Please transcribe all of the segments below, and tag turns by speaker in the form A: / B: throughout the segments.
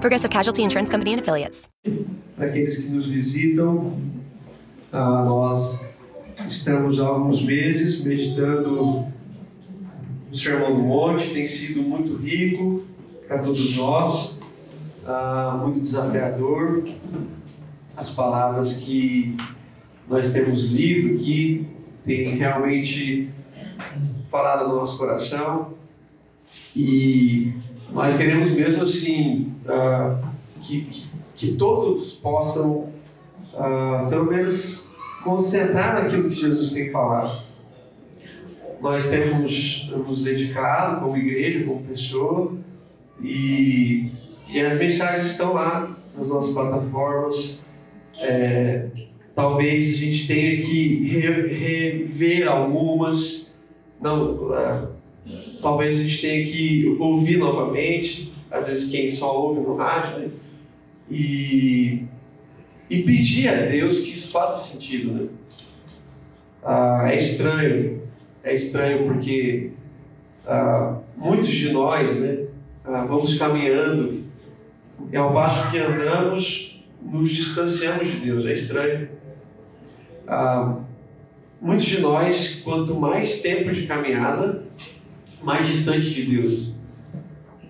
A: Progressive Casualty Insurance Company and Affiliates.
B: Para aqueles que nos visitam, ah, nós estamos há alguns meses meditando no Sermão do Monte, tem sido muito rico para todos nós, ah, muito desafiador. As palavras que nós temos lido aqui têm realmente falado no nosso coração e nós queremos mesmo assim uh, que, que, todos possam, uh, pelo menos, concentrar naquilo que Jesus tem falado. Nós temos nos dedicado como igreja, como pessoa, e, e as mensagens estão lá nas nossas plataformas. É, talvez a gente tenha que rever algumas, não, uh, talvez a gente tenha que ouvir novamente, às vezes quem só ouve no rádio, né? E, e pedir a Deus que isso faça sentido, né? Ah, é estranho, é estranho porque ah, muitos de nós, né, ah, vamos caminhando e ao passo que andamos, nos distanciamos de Deus, é estranho. Ah, muitos de nós, quanto mais tempo de caminhada, mais distante de Deus.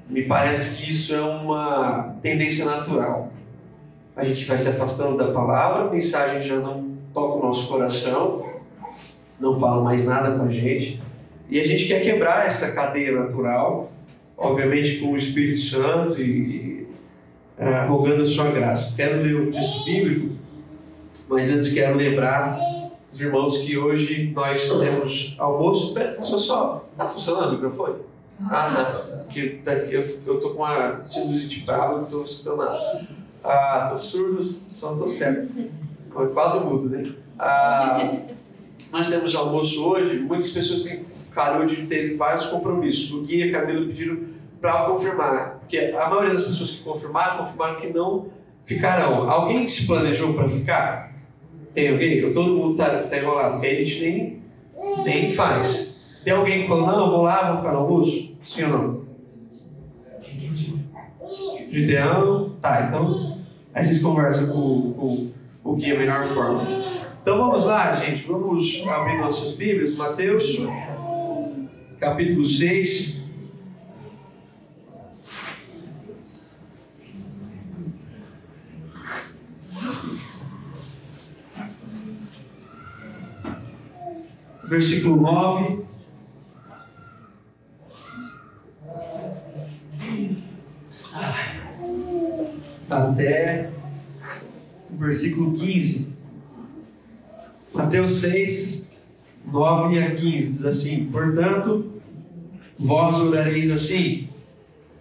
B: Me parece que isso é uma tendência natural. A gente vai se afastando da palavra, a mensagem já não toca o nosso coração, não fala mais nada com a gente. E a gente quer quebrar essa cadeia natural, obviamente com o Espírito Santo e, e uh, rogando a sua graça. Quero ler o texto bíblico, mas antes quero lembrar os irmãos que hoje nós temos almoço. Pera, só só. Tá funcionando o microfone? Ah, tá. Que, tá eu, eu tô com uma sinusite brava, não tô escutando nada. Ah, tô surdo, só não tô certo. Quase mudo, né? Ah, nós temos almoço hoje, muitas pessoas têm calhou de ter vários compromissos. O guia e a pediram para confirmar, porque a maioria das pessoas que confirmaram, confirmaram que não ficarão. Alguém se planejou para ficar? Tem alguém? Ou todo mundo está tá enrolado? Porque a gente nem, nem faz. Tem alguém que falou, não, vou lá, vou ficar no almoço? Sim ou não? Gideão? Tá, então aí vocês conversam com, com o guia a melhor forma. Então vamos lá, gente, vamos abrir nossas Bíblias, Mateus, capítulo 6. Versículo 9. Até o versículo 15. Mateus 6, 9 a 15 diz assim: Portanto, vós orareis assim: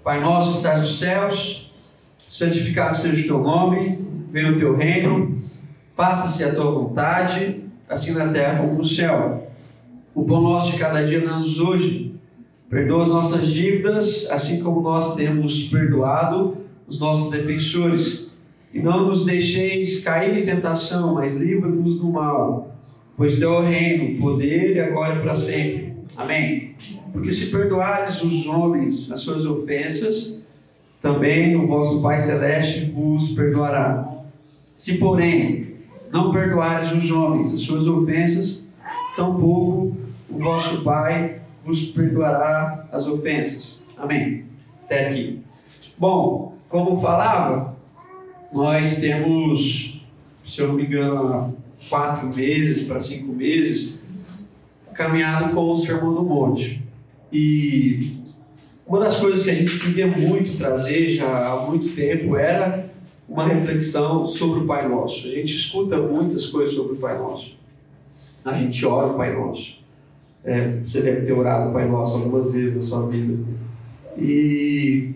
B: Pai nosso que estás nos céus, santificado seja o teu nome, venha o teu reino, faça-se a tua vontade, assim na terra como no céu. O pão nosso de cada dia dá-nos hoje. Perdoa as nossas dívidas, assim como nós temos perdoado os nossos defensores. E não nos deixeis cair em tentação, mas livra-nos do mal. Pois teu é o reino, o poder e agora e para sempre. Amém. Porque se perdoares os homens as suas ofensas, também o vosso Pai Celeste vos perdoará. Se, porém, não perdoares os homens as suas ofensas, tampouco o vosso Pai vos perdoará as ofensas. Amém. Até aqui. Bom, como falava, nós temos, se eu não me engano, quatro meses para cinco meses, caminhado com o Sermão do Monte. E uma das coisas que a gente queria muito trazer já há muito tempo era uma reflexão sobre o Pai Nosso. A gente escuta muitas coisas sobre o Pai Nosso. A gente ora o Pai Nosso. É, você deve ter orado o Pai Nosso algumas vezes na sua vida. E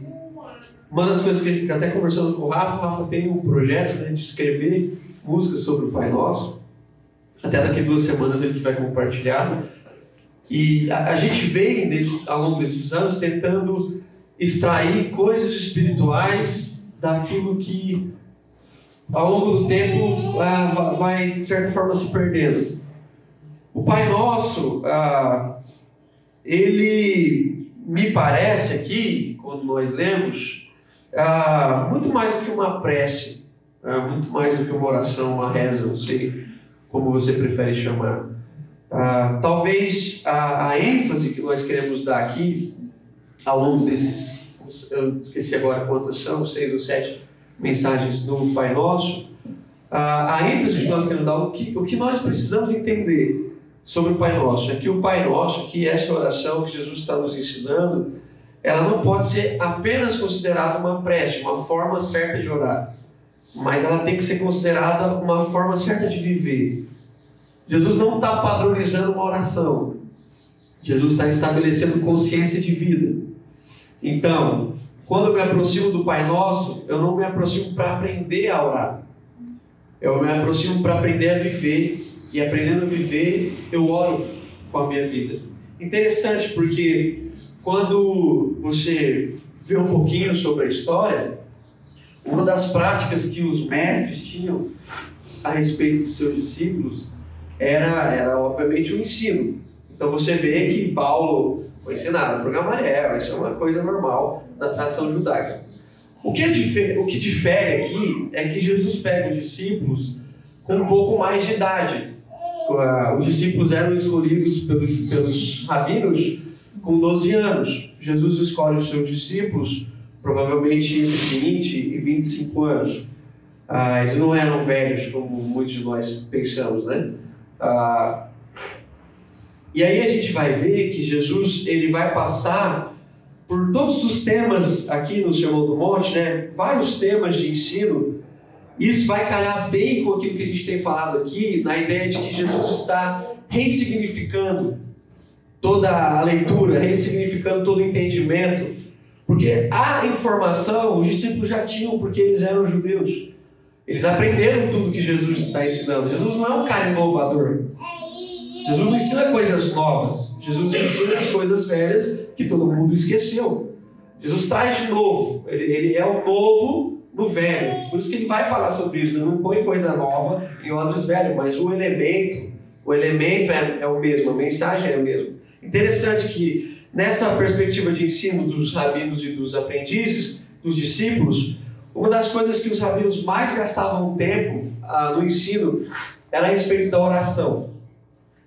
B: Uma das coisas que até conversando com o Rafa, o Rafa tem um projeto né, de escrever músicas sobre o Pai Nosso. Até daqui duas semanas gente vai compartilhar. E a, a gente vem ao longo desses anos tentando extrair coisas espirituais daquilo que ao longo do tempo ah, vai de certa forma se perdendo. O Pai Nosso, ah, ele me parece aqui, quando nós lemos, ah, muito mais do que uma prece, ah, muito mais do que uma oração, uma reza, não sei como você prefere chamar. Ah, talvez a, a, ênfase que nós queremos dar aqui, ao longo desses, eu esqueci agora quantas são, seis ou sete mensagens do Pai Nosso, ah, a ênfase que nós queremos dar, o que, o que nós precisamos entender sobre o Pai Nosso é que o Pai Nosso, que essa oração que Jesus está nos ensinando, ela não pode ser apenas considerada uma prece, uma forma certa de orar, mas ela tem que ser considerada uma forma certa de viver. Jesus não está padronizando uma oração, Jesus está estabelecendo consciência de vida. Então, quando eu me aproximo do Pai Nosso, eu não me aproximo para aprender a orar, eu me aproximo para aprender a viver, e aprendendo a viver, eu oro com a minha vida. Interessante, porque quando você vê um pouquinho sobre a história, uma das práticas que os mestres tinham a respeito dos seus discípulos era, era obviamente o ensino. Então você vê que Paulo foi ensinado por Gamaliel, isso é uma coisa normal na tradição judaica. O que, é o que difere aqui é que Jesus pega os discípulos com um pouco mais de idade. Os discípulos eram escolhidos pelos, pelos rabinos com 12 anos. Jesus escolhe os seus discípulos, provavelmente entre 20 e 25 anos. Ah, eles não eram velhos, como muitos de nós pensamos, né? Ah, e aí a gente vai ver que Jesus ele vai passar por todos os temas aqui no Sermão do Monte, né? Vários temas de ensino. Isso vai calhar bem com aquilo que a gente tem falado aqui, na ideia de que Jesus está ressignificando toda a leitura, ressignificando todo o entendimento, porque a informação os discípulos já tinham, porque eles eram judeus. Eles aprenderam tudo que Jesus está ensinando. Jesus não é um cara inovador. Jesus não ensina coisas novas. Jesus ensina as coisas velhas que todo mundo esqueceu. Jesus traz de novo. Ele, ele é o novo no velho. Por isso que ele vai falar sobre isso. Ele não põe coisa nova em odres velhos, mas o elemento, o elemento é, é o mesmo, a mensagem é a mesma. Interessante que nessa perspectiva de ensino dos rabinos e dos aprendizes, dos discípulos, uma das coisas que os rabinos mais gastavam tempo ah, no ensino era a respeito da oração.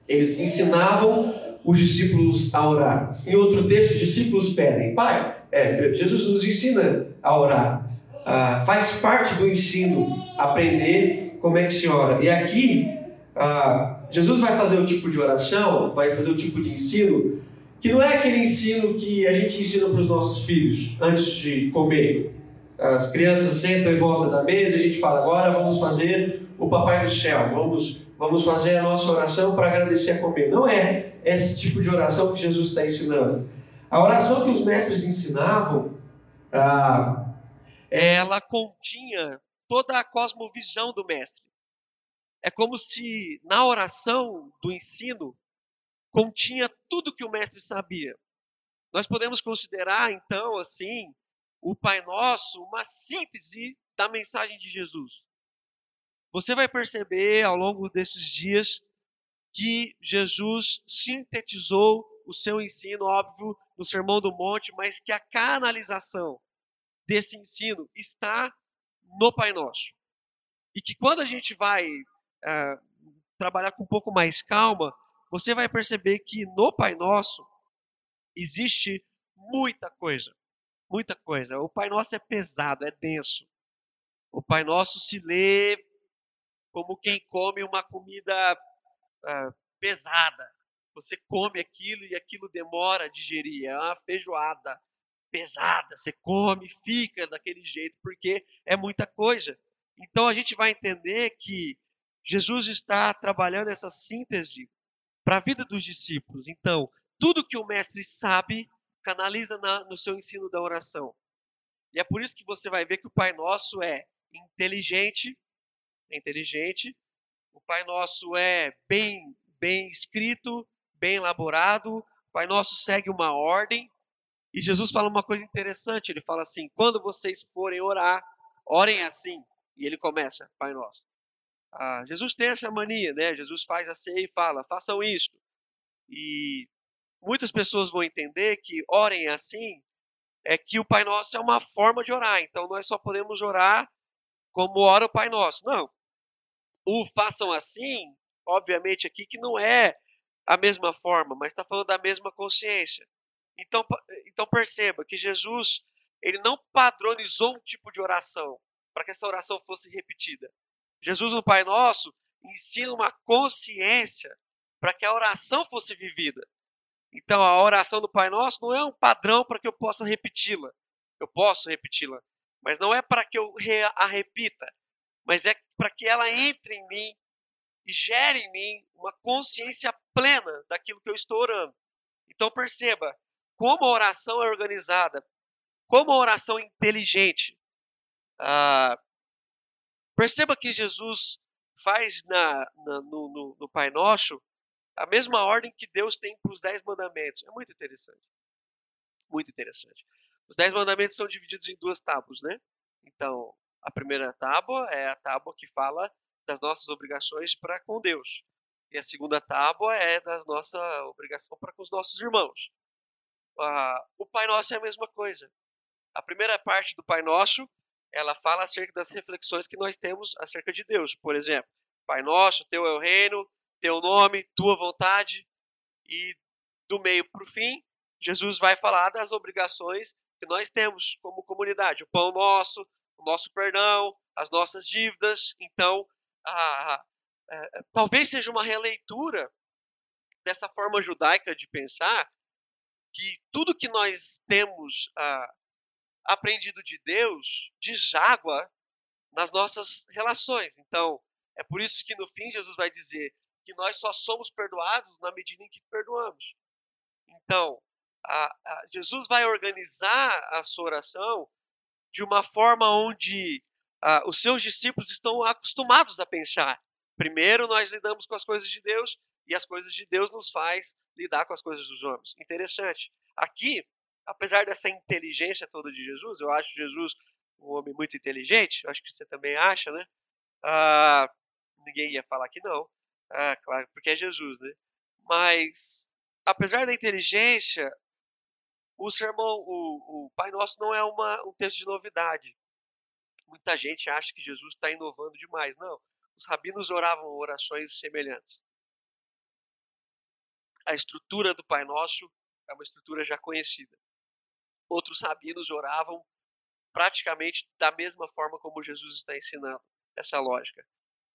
B: Eles ensinavam os discípulos a orar. Em outro texto, os discípulos pedem: Pai, é, Jesus nos ensina a orar. Ah, faz parte do ensino aprender como é que se ora. E aqui, ah, Jesus vai fazer o tipo de oração, vai fazer o tipo de ensino, que não é aquele ensino que a gente ensina para os nossos filhos antes de comer. As crianças sentam em volta da mesa e a gente fala: agora vamos fazer o Papai do Céu, vamos, vamos fazer a nossa oração para agradecer a comer. Não é esse tipo de oração que Jesus está ensinando. A oração que os mestres ensinavam, ah, ela continha toda a cosmovisão do mestre. É como se na oração do ensino continha tudo que o mestre sabia. Nós podemos considerar, então, assim, o Pai Nosso uma síntese da mensagem de Jesus. Você vai perceber ao longo desses dias que Jesus sintetizou o seu ensino, óbvio, no Sermão do Monte, mas que a canalização desse ensino está no Pai Nosso. E que quando a gente vai uh, trabalhar com um pouco mais calma, você vai perceber que no Pai Nosso existe muita coisa. Muita coisa. O Pai Nosso é pesado, é denso. O Pai Nosso se lê como quem come uma comida uh, pesada. Você come aquilo e aquilo demora a digerir. É uma feijoada pesada. Você come, fica daquele jeito, porque é muita coisa. Então a gente vai entender que Jesus está trabalhando essa síntese para a vida dos discípulos. Então, tudo que o mestre sabe, canaliza na, no seu ensino da oração. E é por isso que você vai ver que o Pai Nosso é inteligente, é inteligente. O Pai Nosso é bem, bem escrito, bem elaborado. O Pai Nosso segue uma ordem. E Jesus fala uma coisa interessante. Ele fala assim: quando vocês forem orar, orem assim. E ele começa, Pai Nosso. Ah, Jesus tem essa mania, né? Jesus faz a ceia e fala: façam isto. E muitas pessoas vão entender que orem assim é que o Pai Nosso é uma forma de orar. Então nós só podemos orar como ora o Pai Nosso. Não. O façam assim, obviamente aqui que não é a mesma forma, mas está falando da mesma consciência. Então, então perceba que Jesus ele não padronizou um tipo de oração para que essa oração fosse repetida. Jesus no Pai Nosso ensina uma consciência para que a oração fosse vivida. Então a oração do Pai Nosso não é um padrão para que eu possa repeti-la. Eu posso repeti-la, mas não é para que eu a repita, mas é para que ela entre em mim e gere em mim uma consciência plena daquilo que eu estou orando. Então perceba como a oração é organizada, como a oração é inteligente. Ah, perceba que Jesus faz na, na no, no, no Pai Nosso a mesma ordem que Deus tem para os dez mandamentos. É muito interessante. Muito interessante. Os dez mandamentos são divididos em duas tábuas, né? Então, a primeira tábua é a tábua que fala das nossas obrigações para com Deus. E a segunda tábua é da nossa obrigação para com os nossos irmãos. O Pai Nosso é a mesma coisa. A primeira parte do Pai Nosso, ela fala acerca das reflexões que nós temos acerca de Deus. Por exemplo, Pai Nosso, Teu é o reino, teu nome, tua vontade. E do meio para o fim, Jesus vai falar das obrigações que nós temos como comunidade: o pão nosso, o nosso perdão, as nossas dívidas. Então, a, a, a, talvez seja uma releitura dessa forma judaica de pensar que tudo que nós temos aprendido de Deus deságua nas nossas relações. Então, é por isso que no fim Jesus vai dizer: que nós só somos perdoados na medida em que perdoamos. Então, a, a, Jesus vai organizar a sua oração de uma forma onde a, os seus discípulos estão acostumados a pensar. Primeiro, nós lidamos com as coisas de Deus e as coisas de Deus nos faz lidar com as coisas dos homens. Interessante. Aqui, apesar dessa inteligência toda de Jesus, eu acho Jesus um homem muito inteligente, acho que você também acha, né? Ah, ninguém ia falar que não. Ah, claro, porque é Jesus, né? Mas, apesar da inteligência, o sermão, o, o Pai Nosso não é uma, um texto de novidade. Muita gente acha que Jesus está inovando demais. Não, os rabinos oravam orações semelhantes. A estrutura do Pai Nosso é uma estrutura já conhecida. Outros rabinos oravam praticamente da mesma forma como Jesus está ensinando essa lógica.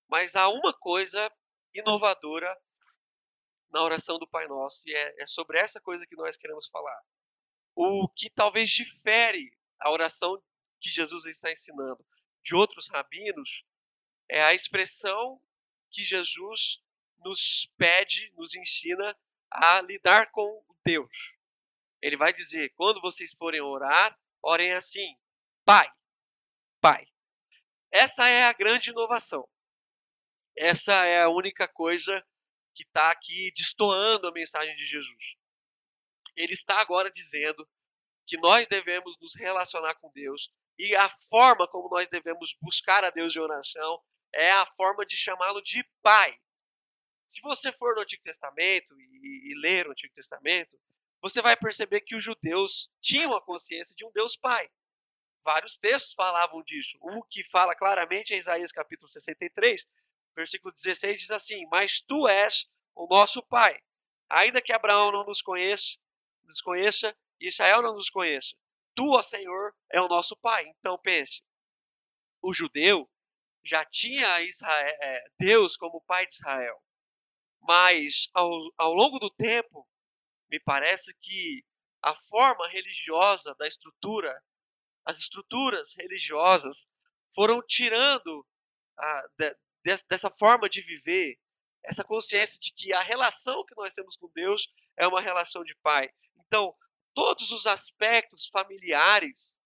B: Mas há uma coisa inovadora na oração do Pai Nosso. E é, é sobre essa coisa que nós queremos falar. O que talvez difere a oração que Jesus está ensinando de outros rabinos é a expressão que Jesus nos pede, nos ensina a lidar com Deus. Ele vai dizer: quando vocês forem orar, orem assim: Pai, Pai. Essa é a grande inovação. Essa é a única coisa que está aqui destoando a mensagem de Jesus. Ele está agora dizendo que nós devemos nos relacionar com Deus e a forma como nós devemos buscar a Deus em oração é a forma de chamá-lo de Pai. Se você for no Antigo Testamento e, e ler o Antigo Testamento, você vai perceber que os judeus tinham a consciência de um Deus Pai. Vários textos falavam disso. Um que fala claramente é Isaías capítulo 63, versículo 16 diz assim: Mas tu és o nosso Pai. Ainda que Abraão não nos conheça, nos conheça e Israel não nos conheça, tu, ó Senhor, é o nosso Pai. Então pense: o judeu já tinha Israel, é, Deus como Pai de Israel, mas ao, ao longo do tempo, me parece que a forma religiosa da estrutura, as estruturas religiosas foram tirando a, de, dessa forma de viver, essa consciência de que a relação que nós temos com Deus é uma relação de pai. Então, todos os aspectos familiares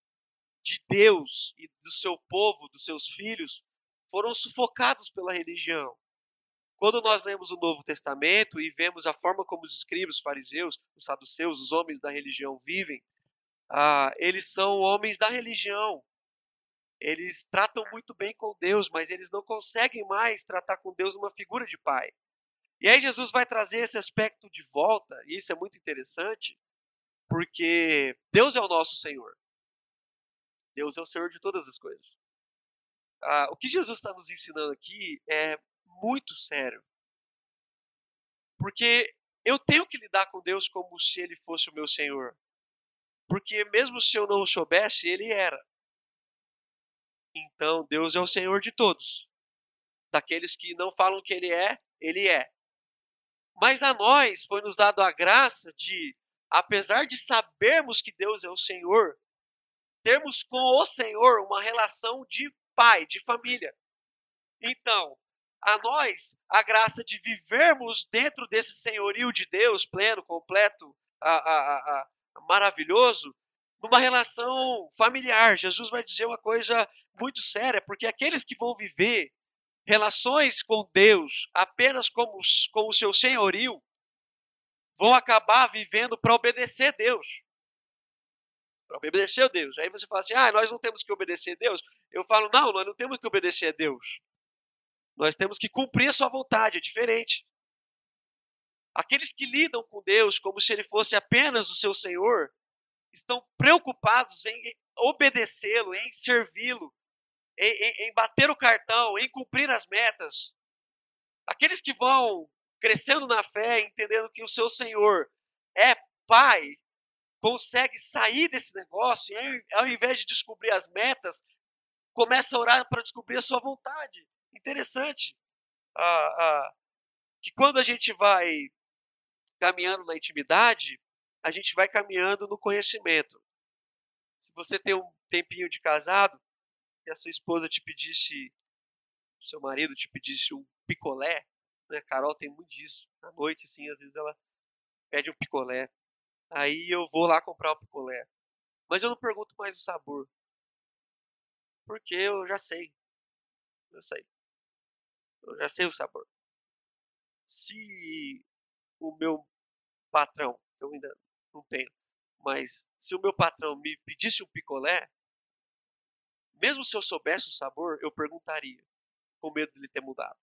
B: de Deus e do seu povo, dos seus filhos, foram sufocados pela religião. Quando nós lemos o Novo Testamento e vemos a forma como os escribas, os fariseus, os saduceus, os homens da religião vivem, ah, eles são homens da religião. Eles tratam muito bem com Deus, mas eles não conseguem mais tratar com Deus uma figura de pai. E aí Jesus vai trazer esse aspecto de volta, e isso é muito interessante, porque Deus é o nosso Senhor. Deus é o Senhor de todas as coisas. Ah, o que Jesus está nos ensinando aqui é muito sério. Porque eu tenho que lidar com Deus como se Ele fosse o meu Senhor. Porque mesmo se eu não o soubesse, Ele era. Então, Deus é o Senhor de todos. Daqueles que não falam que Ele é, Ele é. Mas a nós foi nos dado a graça de, apesar de sabermos que Deus é o Senhor, termos com o Senhor uma relação de pai, de família. Então, a nós a graça de vivermos dentro desse senhorio de Deus pleno, completo, a, a, a, maravilhoso, numa relação familiar. Jesus vai dizer uma coisa muito séria, porque aqueles que vão viver relações com Deus apenas como, como o seu senhorio, vão acabar vivendo para obedecer Deus. Para obedecer Deus. Aí você fala assim: ah, nós não temos que obedecer Deus. Eu falo: não, nós não temos que obedecer a Deus. Nós temos que cumprir a sua vontade, é diferente. Aqueles que lidam com Deus como se ele fosse apenas o seu Senhor, estão preocupados em obedecê-lo, em servi-lo, em, em, em, bater o cartão, em cumprir as metas. Aqueles que vão crescendo na fé, entendendo que o seu Senhor é Pai, consegue sair desse negócio e, ao invés de descobrir as metas, começa a orar para descobrir a sua vontade interessante ah, ah, que quando a gente vai caminhando na intimidade, a gente vai caminhando no conhecimento. Se você tem um tempinho de casado e a sua esposa te pedisse, seu marido te pedisse um picolé, né? Carol tem muito disso. À noite, assim, às vezes ela pede um picolé. Aí eu vou lá comprar o picolé. Mas eu não pergunto mais o sabor. Porque eu já sei. Eu sei. Eu já sei o sabor. Se o meu patrão, eu ainda não tenho, mas se o meu patrão me pedisse um picolé, mesmo se eu soubesse o sabor, eu perguntaria, com medo de ele ter mudado.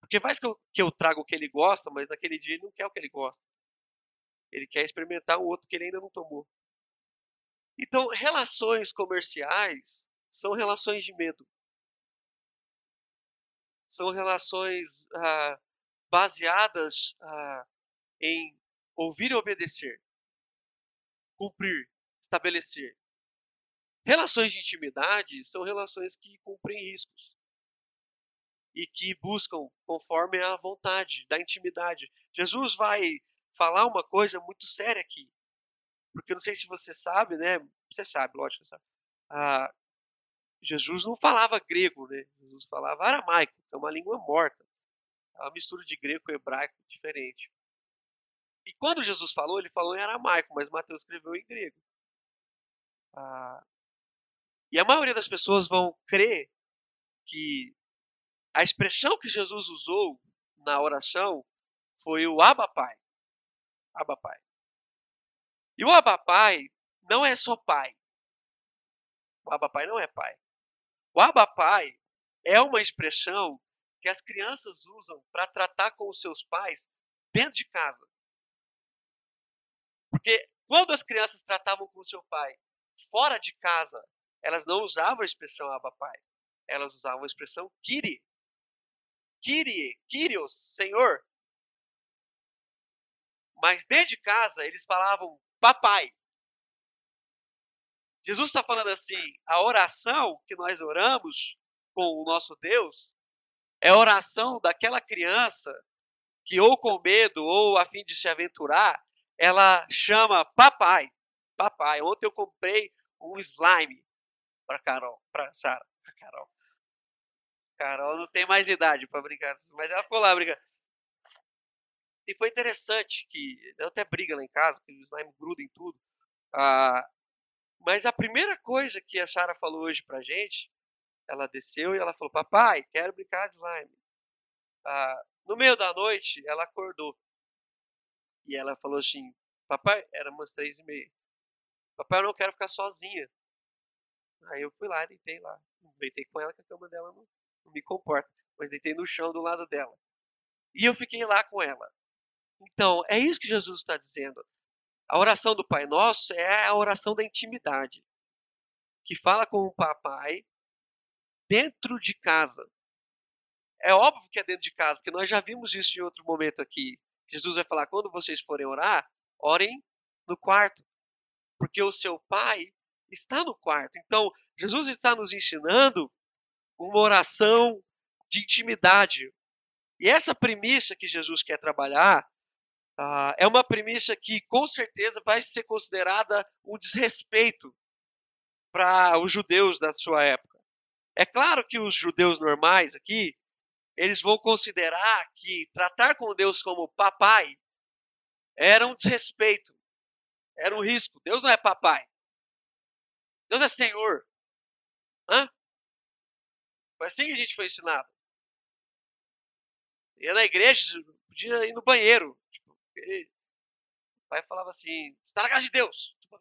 B: Porque faz que eu, que eu trago o que ele gosta, mas naquele dia ele não quer o que ele gosta. Ele quer experimentar um outro que ele ainda não tomou. Então, relações comerciais são relações de medo são relações ah, baseadas ah, em ouvir e obedecer, cumprir, estabelecer. Relações de intimidade são relações que cumprem riscos e que buscam conforme a vontade da intimidade. Jesus vai falar uma coisa muito séria aqui, porque eu não sei se você sabe, né? Você sabe, lógico, sabe. Ah, Jesus não falava grego, né? Jesus falava aramaico, é uma língua morta. É uma mistura de grego e hebraico diferente. E quando Jesus falou, ele falou em aramaico, mas Mateus escreveu em grego. Ah, e a maioria das pessoas vão crer que a expressão que Jesus usou na oração foi o Abba Pai. Abba Pai. E o Abba Pai não é só pai. O Abba Pai não é pai. O abapai é uma expressão que as crianças usam para tratar com os seus pais dentro de casa. Porque quando as crianças tratavam com o seu pai fora de casa, elas não usavam a expressão abapai. Elas usavam a expressão kiri. Kyrie, Kyrios, Senhor. Mas dentro de casa, eles falavam papai. Jesus está falando assim: a oração que nós oramos com o nosso Deus é a oração daquela criança que, ou com medo, ou a fim de se aventurar, ela chama papai. Papai. Ontem eu comprei um slime para Carol, para Sara, para Carol. Carol não tem mais idade para brincar, mas ela ficou lá brincando. E foi interessante que, eu até briga lá em casa, porque o slime gruda em tudo. Ah, Mas a primeira coisa que a Sara falou hoje pra gente, ela desceu e ela falou: Papai, quero brincar de slime. Ah, no meio da noite, ela acordou. E ela falou assim: Papai, era umas três e meia. Papai, eu não quero ficar sozinha. Aí eu fui lá, deitei lá. Deitei com ela, que a cama dela não, não me comporta. Mas deitei no chão do lado dela. E eu fiquei lá com ela. Então, é isso que Jesus está dizendo. A oração do Pai Nosso é a oração da intimidade, que fala com o papai dentro de casa. É óbvio que é dentro de casa, porque nós já vimos isso em outro momento aqui. Jesus vai falar: quando vocês forem orar, orem no quarto, porque o seu pai está no quarto. Então, Jesus está nos ensinando uma oração de intimidade. E essa premissa que Jesus quer trabalhar uh, é uma premissa que, com certeza, vai ser considerada um desrespeito para os judeus da sua época. É claro que os judeus normais aqui, eles vão considerar que tratar com Deus como papai era um desrespeito, era um risco. Deus não é papai. Deus é Senhor. Hã? Foi assim que a gente foi ensinado. Ia na igreja, podia ir no banheiro. O pai falava assim: está na casa de Deus. Tipo,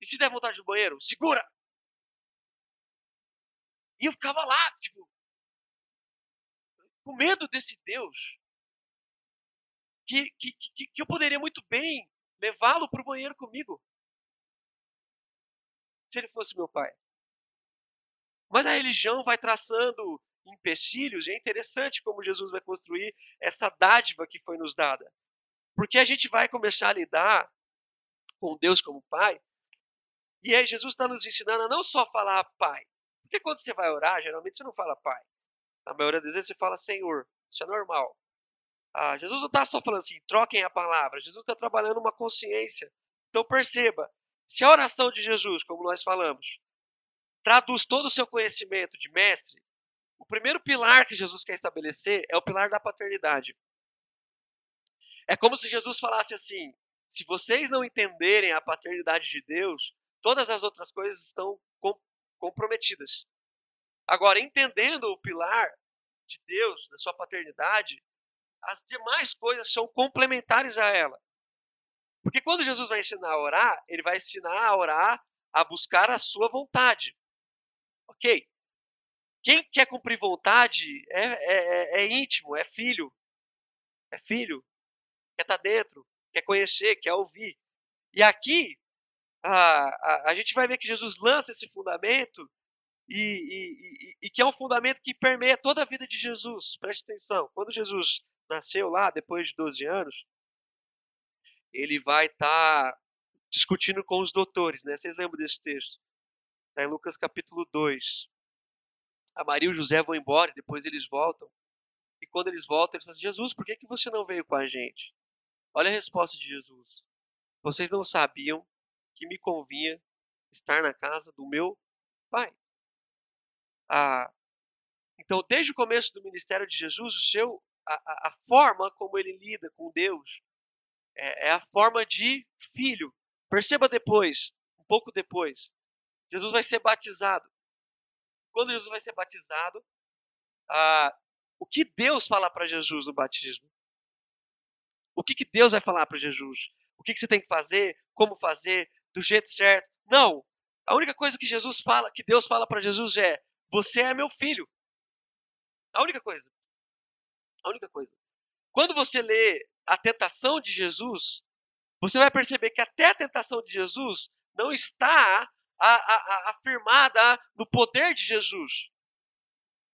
B: e se der vontade do banheiro, segura! E eu ficava lá, tipo, com medo desse Deus, que, que, que, que eu poderia muito bem levá-lo para o banheiro comigo se ele fosse meu pai. Mas a religião vai traçando empecilhos, e é interessante como Jesus vai construir essa dádiva que foi nos dada. Porque a gente vai começar a lidar com Deus como Pai, e aí Jesus está nos ensinando a não só falar Pai. Porque quando você vai orar, geralmente você não fala Pai. Na maioria das vezes você fala Senhor. Isso é normal. Ah, Jesus não está só falando assim, troquem a palavra. Jesus está trabalhando uma consciência. Então perceba, se a oração de Jesus, como nós falamos, traduz todo o seu conhecimento de mestre, o primeiro pilar que Jesus quer estabelecer é o pilar da paternidade. É como se Jesus falasse assim: se vocês não entenderem a paternidade de Deus, todas as outras coisas estão com, comprometidas. Agora, entendendo o pilar de Deus, da sua paternidade, as demais coisas são complementares a ela. Porque quando Jesus vai ensinar a orar, ele vai ensinar a orar a buscar a sua vontade. Ok? Quem quer cumprir vontade é, é, é, é íntimo, é filho. É filho. Quer estar tá dentro, quer conhecer, quer ouvir. E aqui, a, a, a gente vai ver que Jesus lança esse fundamento e, e, e, e, que é um fundamento que permeia toda a vida de Jesus. Preste atenção. Quando Jesus nasceu lá, depois de 12 anos, ele vai estar tá discutindo com os doutores, né? Vocês lembram desse texto? Está em Lucas capítulo 2. A Maria e o José vão embora, depois eles voltam. E quando eles voltam, eles falam: Jesus, por que, que você não veio com a gente? Olha a resposta de Jesus. Vocês não sabiam que me convinha estar na casa do meu pai. Ah, então, desde o começo do ministério de Jesus, o seu, a, a, a forma como ele lida com Deus é, é a forma de filho. Perceba depois, um pouco depois, Jesus vai ser batizado. Quando Jesus vai ser batizado, ah, o que Deus fala para Jesus no batismo? O que, que Deus vai falar para Jesus? O que, que você tem que fazer? Como fazer? Do jeito certo? Não. A única coisa que Jesus fala, que Deus fala para Jesus é: Você é meu filho. A única coisa. A única coisa. Quando você lê a tentação de Jesus, você vai perceber que até a tentação de Jesus não está a, a, afirmada no poder de Jesus.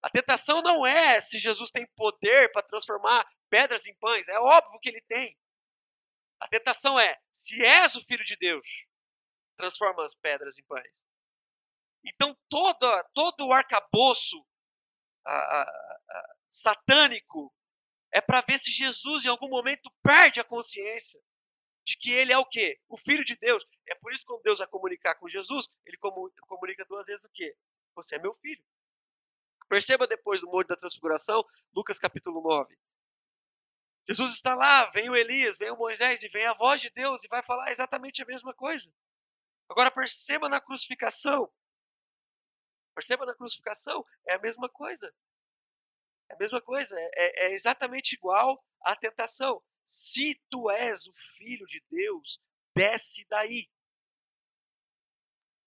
B: A tentação não é se Jesus tem poder para transformar pedras em pães. É óbvio que ele tem. A tentação é: se és o filho de Deus, transforma as pedras em pães. Então, todo, todo o arcabouço a, a, satânico é para ver se Jesus em algum momento perde a consciência de que ele é o quê? O filho de Deus. É por isso que quando Deus vai comunicar com Jesus, ele comunica duas vezes o quê? Você é meu filho. Perceba depois do Monte da Transfiguração, Lucas capítulo 9. Jesus está lá, vem o Elias, vem o Moisés e vem a voz de Deus e vai falar exatamente a mesma coisa. Agora perceba na crucificação. Perceba na crucificação, é a mesma coisa. É a mesma coisa, é, é, é exatamente igual à tentação. Se tu és o filho de Deus, desce daí.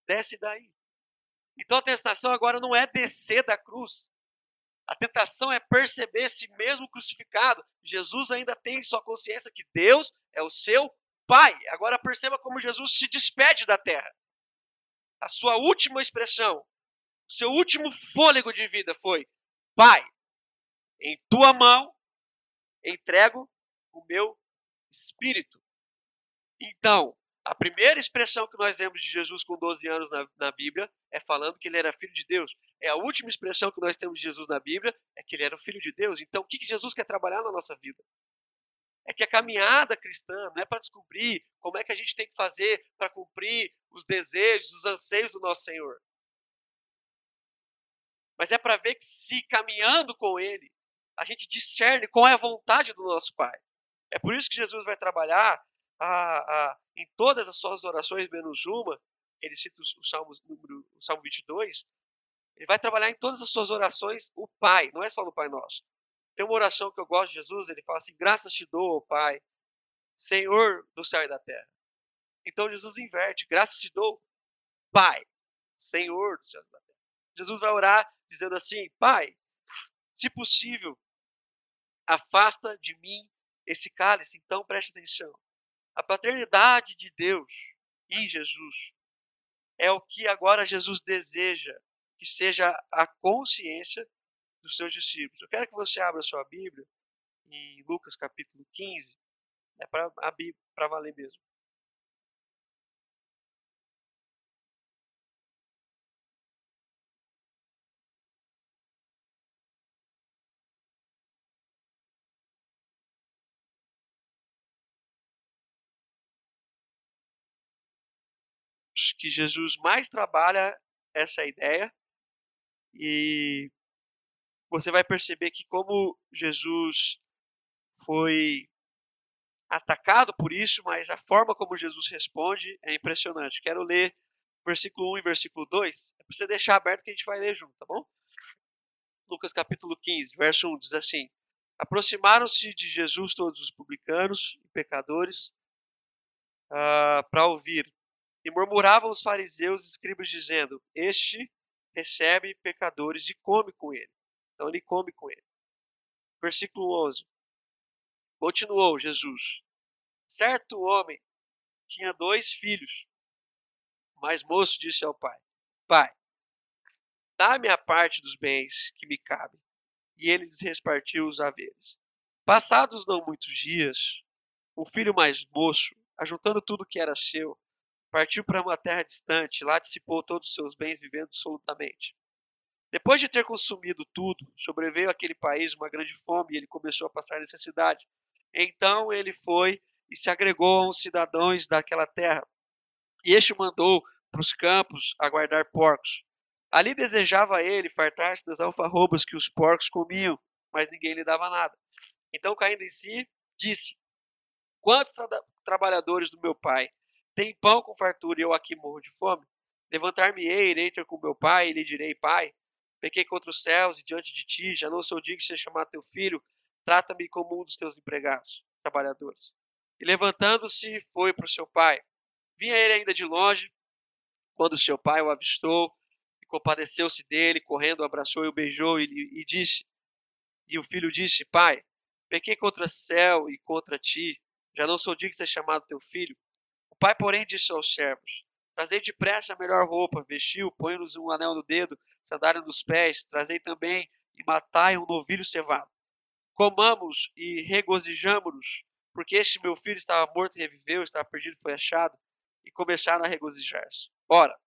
B: Desce daí. Então a tentação agora não é descer da cruz. A tentação é perceber se mesmo crucificado, Jesus ainda tem em sua consciência que Deus é o seu Pai. Agora perceba como Jesus se despede da terra. A sua última expressão, o seu último fôlego de vida foi: Pai, em tua mão entrego o meu espírito. Então, a primeira expressão que nós vemos de Jesus com 12 anos na, na, Bíblia é falando que ele era filho de Deus. É a última expressão que nós temos de Jesus na Bíblia é que ele era o filho de Deus. Então, o que, que Jesus quer trabalhar na nossa vida? É que a caminhada cristã não é para descobrir como é que a gente tem que fazer para cumprir os desejos, os anseios do nosso Senhor. Mas é para ver que se caminhando com Ele, a gente discerne qual é a vontade do nosso Pai. É por isso que Jesus vai trabalhar a, a, em todas as suas orações, menos uma, ele cita o, o, Salmo, número, o Salmo 22, ele vai trabalhar em todas as suas orações o Pai, não é só no Pai Nosso. Tem uma oração que eu gosto de Jesus, ele fala assim: graças te dou, Pai, Senhor do céu e da terra. Então Jesus inverte: graças te dou, Pai, Senhor dos céus e da terra. Jesus vai orar dizendo assim: Pai, se possível, afasta de mim esse cálice. Então preste atenção. A paternidade de Deus em Jesus é o que agora Jesus deseja que seja a consciência dos seus discípulos. Eu quero que você abra sua Bíblia em Lucas capítulo 15, é para valer mesmo. Que Jesus mais trabalha essa ideia e você vai perceber que como Jesus foi atacado por isso, mas a forma como Jesus responde é impressionante. Quero ler versículo 1 e versículo 2. É para você deixar aberto que a gente vai ler junto, tá bom? Lucas capítulo 15, verso 1 diz assim: Aproximaram-se de Jesus todos os publicanos e pecadores uh, para ouvir. E murmuravam os fariseus e escribas, dizendo: Este recebe pecadores e come com ele. Então ele come com ele. Versículo 11. Continuou Jesus: Certo homem tinha dois filhos. Mas moço disse ao pai: Pai, dá-me a parte dos bens que me cabe. E ele lhes repartiu os haveres. Passados não muitos dias, o filho mais moço, ajuntando tudo que era seu, Partiu para uma terra distante, lá dissipou todos os seus bens, vivendo absolutamente. Depois de ter consumido tudo, sobreveio àquele país uma grande fome e ele começou a passar necessidade. Então ele foi e se agregou a uns cidadãos daquela terra. E este mandou para os campos a guardar porcos. Ali desejava ele fartar-se das alfarrobas que os porcos comiam, mas ninguém lhe dava nada. Então, caindo em si, disse: Quantos tra trabalhadores do meu pai tem pão com fartura e eu aqui morro de fome? Levantar-me-ei, irei ter com meu pai e lhe direi, pai, pequei contra os céus e diante de ti, já não sou digno de ser chamado teu filho, trata-me como um dos teus empregados, trabalhadores. E levantando-se, foi para o seu pai. Vinha ele ainda de longe, quando seu pai o avistou, e compadeceu-se dele, correndo, o abraçou e o beijou, e, e disse, e o filho disse, pai, pequei contra o céu e contra ti, já não sou digno de ser chamado teu filho, pai, porém, disse aos servos: Trazei depressa a melhor roupa, vestiu, põe-nos um anel no dedo, sandália nos pés, trazei também e matai um novilho cevado. Comamos e regozijamo-nos, porque este meu filho estava morto e reviveu, estava perdido e foi achado, e começaram a regozijar-se. Ora,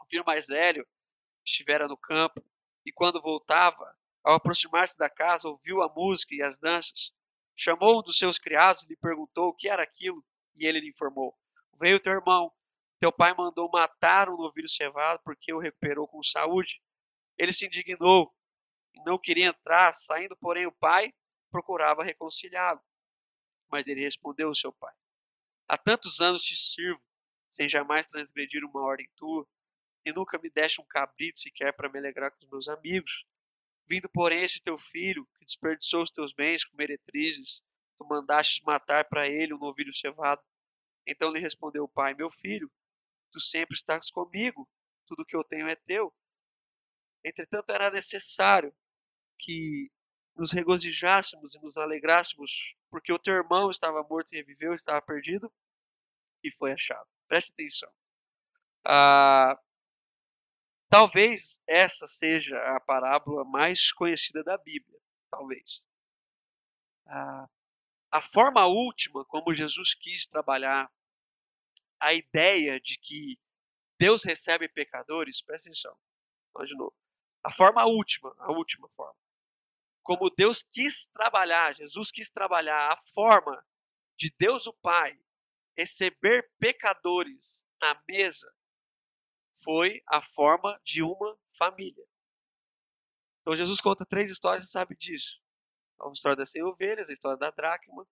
B: o filho mais velho estivera no campo, e quando voltava, ao aproximar-se da casa, ouviu a música e as danças. Chamou um dos seus criados e lhe perguntou o que era aquilo, e ele lhe informou: Veio teu irmão, teu pai mandou matar um novilho cevado porque o recuperou com saúde. Ele se indignou e não queria entrar, saindo, porém, o pai procurava reconciliá-lo. Mas ele respondeu ao seu pai: Há tantos anos te sirvo, sem jamais transgredir uma ordem tua, e nunca me deste um cabrito sequer para me alegrar com os meus amigos. Vindo, porém, esse teu filho, que desperdiçou os teus bens com meretrizes, tu mandaste matar para ele um novilho cevado. Então lhe respondeu o pai: Meu filho, tu sempre estás comigo, tudo que eu tenho é teu. Entretanto, era necessário que nos regozijássemos e nos alegrássemos, porque o teu irmão estava morto e reviveu, estava perdido e foi achado. Preste atenção. Ah, talvez essa seja a parábola mais conhecida da Bíblia. Talvez. Ah, a forma última como Jesus quis trabalhar a ideia de que Deus recebe pecadores, presta atenção, de novo. A forma última, a última forma. Como Deus quis trabalhar, Jesus quis trabalhar a forma de Deus o Pai receber pecadores na mesa, foi a forma de uma família. Então Jesus conta três histórias, você sabe disso. A história das 100 ovelhas, a história da dracma,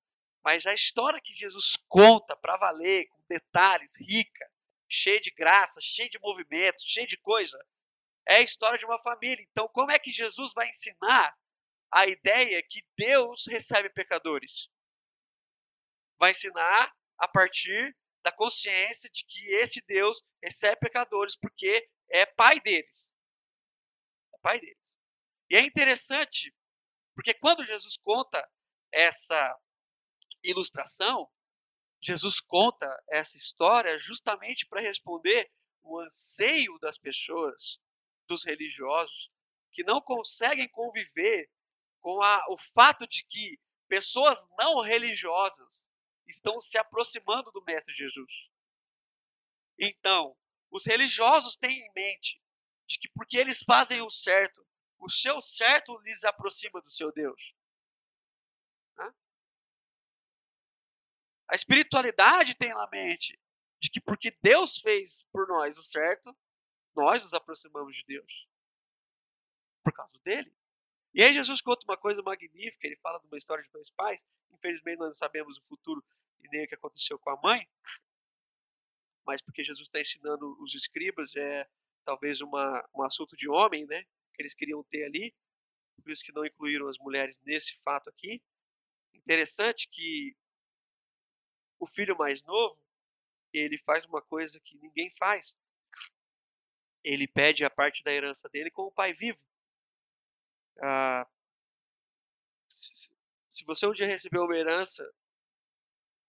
B: mas a história que Jesus conta para valer, detalhes, rica, cheia de graça, cheia de movimento, cheia de coisa, é a história de uma família. Então, como é que Jesus vai ensinar a ideia que Deus recebe pecadores? Vai ensinar a partir da consciência de que esse Deus recebe pecadores porque é pai deles. É pai deles. E é interessante, porque quando Jesus conta essa ilustração, Jesus conta essa história justamente para responder o anseio das pessoas, dos religiosos, que não conseguem conviver com a, o fato de que pessoas não religiosas estão se aproximando do Mestre Jesus. Então, os religiosos têm em mente de que porque eles fazem o certo, o seu certo lhes aproxima do seu Deus. A espiritualidade tem na mente de que porque Deus fez por nós o certo, nós nos aproximamos de Deus. Por causa dele. E aí Jesus conta uma coisa magnífica, ele fala de uma história de dois pais. Infelizmente nós não sabemos o futuro e nem o que aconteceu com a mãe. Mas porque Jesus está ensinando os escribas, é talvez uma, um assunto de homem, né? Que eles queriam ter ali. Por isso que não incluíram as mulheres nesse fato aqui. Interessante que o filho mais novo, ele faz uma coisa que ninguém faz. Ele pede a parte da herança dele com o pai vivo. Ah, se você um dia recebeu uma herança,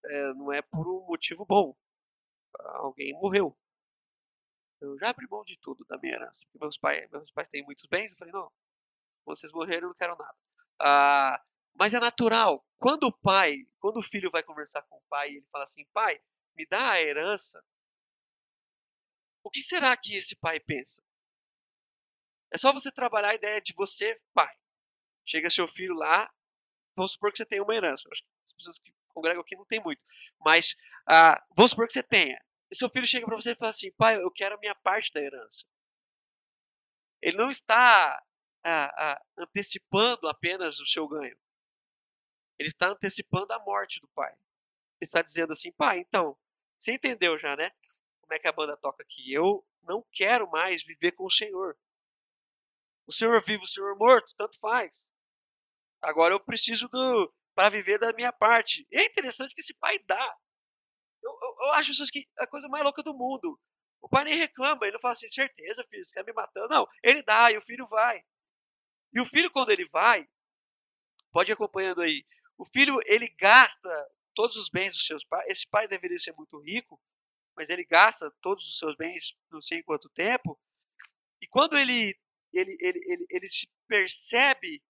B: é, não é por um motivo bom. Alguém morreu. Eu já abri mão de tudo da minha herança. Meus pais, meus pais têm muitos bens. Eu falei, não, vocês morreram, eu não quero nada. Ah, mas é natural. Quando o pai, quando o filho vai conversar com o pai, ele fala assim: pai, me dá a herança. O que será que esse pai pensa? É só você trabalhar a ideia de você, pai. Chega seu filho lá, vamos supor que você tem uma herança. Acho que as pessoas que congregam aqui não tem muito. Mas ah, vamos supor que você tenha. E seu filho chega para você e fala assim: pai, eu quero a minha parte da herança. Ele não está ah, ah, antecipando apenas o seu ganho. Ele está antecipando a morte do pai. Ele está dizendo assim, pai, então, você entendeu já, né? Como é que a banda toca aqui? Eu não quero mais viver com o Senhor. O Senhor vivo, o Senhor morto, tanto faz. Agora eu preciso do para viver da minha parte. E é interessante que esse pai dá. Eu, eu, eu acho isso aqui a coisa mais louca do mundo. O pai nem reclama, ele não fala assim, certeza, filho, você quer me matando. Não, ele dá e o filho vai. E o filho, quando ele vai, pode ir acompanhando aí, o filho, ele gasta todos os bens dos seus pais. Esse pai deveria ser muito rico, mas ele gasta todos os seus bens não sei em quanto tempo. E quando ele, ele, ele, ele, ele se percebe,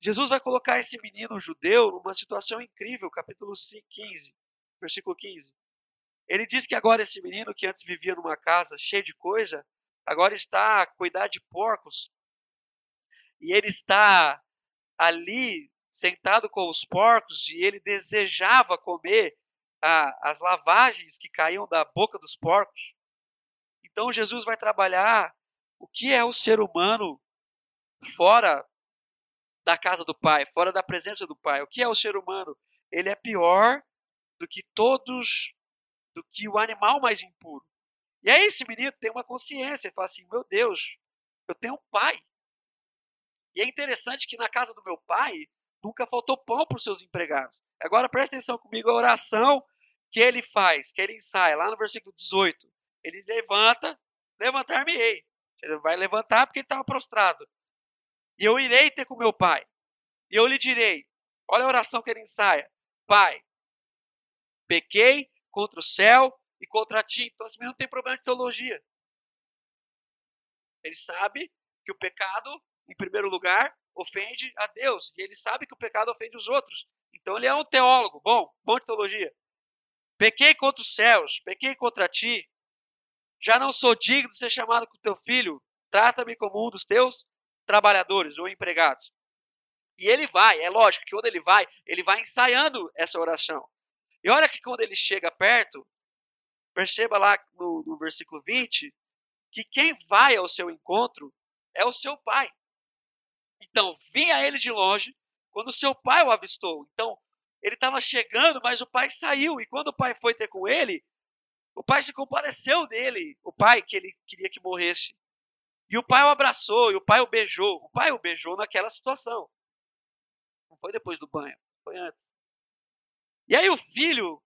B: Jesus vai colocar esse menino judeu numa situação incrível, capítulo 15, versículo 15. Ele diz que agora esse menino que antes vivia numa casa cheia de coisa, agora está a cuidar de porcos. E ele está ali sentado com os porcos e ele desejava comer a, as lavagens que caíam da boca dos porcos. Então Jesus vai trabalhar o que é o ser humano fora da casa do pai, fora da presença do pai. O que é o ser humano? Ele é pior do que todos, do que o animal mais impuro. E aí esse menino tem uma consciência, ele fala assim: meu Deus, eu tenho um pai. E é interessante que na casa do meu pai nunca faltou pão para os seus empregados. Agora presta atenção comigo a oração que ele faz, que ele ensaia, lá no versículo 18. Ele levanta, levantar-me-ei. Ele vai levantar porque ele estava prostrado. E eu irei ter com meu pai. E eu lhe direi: olha a oração que ele ensaia. Pai, pequei contra o céu e contra ti. Então, menino não tem problema de teologia. Ele sabe que o pecado, em primeiro lugar, ofende a Deus. E ele sabe que o pecado ofende os outros. Então, ele é um teólogo. Bom, bom de teologia. Pequei contra os céus, pequei contra ti. Já não sou digno de ser chamado com teu filho. Trata-me como um dos teus trabalhadores ou empregados. E ele vai, é lógico que quando ele vai, ele vai ensaiando essa oração. E olha que quando ele chega perto, perceba lá no, no versículo 20, que quem vai ao seu encontro é o seu pai. Então, vinha ele de longe quando seu pai o avistou. Então, ele estava chegando, mas o pai saiu. E quando o pai foi ter com ele, o pai se compadeceu dele, o pai que ele queria que morresse. E o pai o abraçou, e o pai o beijou. O pai o beijou naquela situação. Não foi depois do banho, foi antes. E aí o filho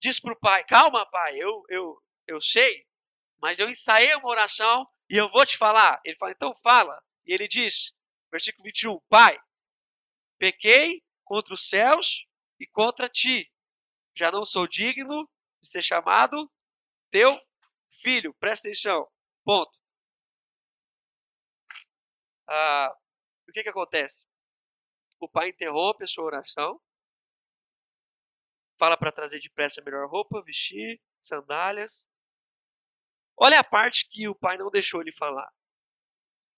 B: diz para o pai: Calma, pai, eu, eu, eu sei, mas eu ensaiei uma oração e eu vou te falar. Ele fala: Então fala. E ele diz, versículo 21, Pai, pequei contra os céus e contra ti. Já não sou digno de ser chamado teu filho. Presta atenção. Ponto. Ah, o que, que acontece? O pai interrompe a sua oração, fala para trazer depressa a melhor roupa, vestir, sandálias. Olha a parte que o pai não deixou ele falar.